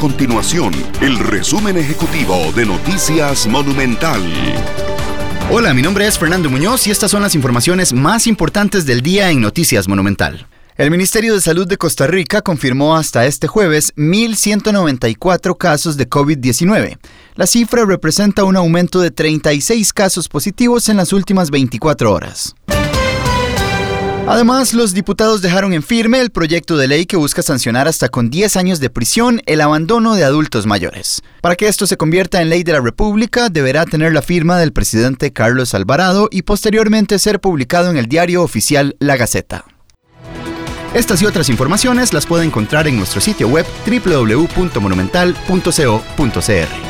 continuación el resumen ejecutivo de Noticias Monumental. Hola, mi nombre es Fernando Muñoz y estas son las informaciones más importantes del día en Noticias Monumental. El Ministerio de Salud de Costa Rica confirmó hasta este jueves 1.194 casos de COVID-19. La cifra representa un aumento de 36 casos positivos en las últimas 24 horas. Además, los diputados dejaron en firme el proyecto de ley que busca sancionar hasta con 10 años de prisión el abandono de adultos mayores. Para que esto se convierta en ley de la República, deberá tener la firma del presidente Carlos Alvarado y posteriormente ser publicado en el diario oficial La Gaceta. Estas y otras informaciones las puede encontrar en nuestro sitio web www.monumental.co.cr.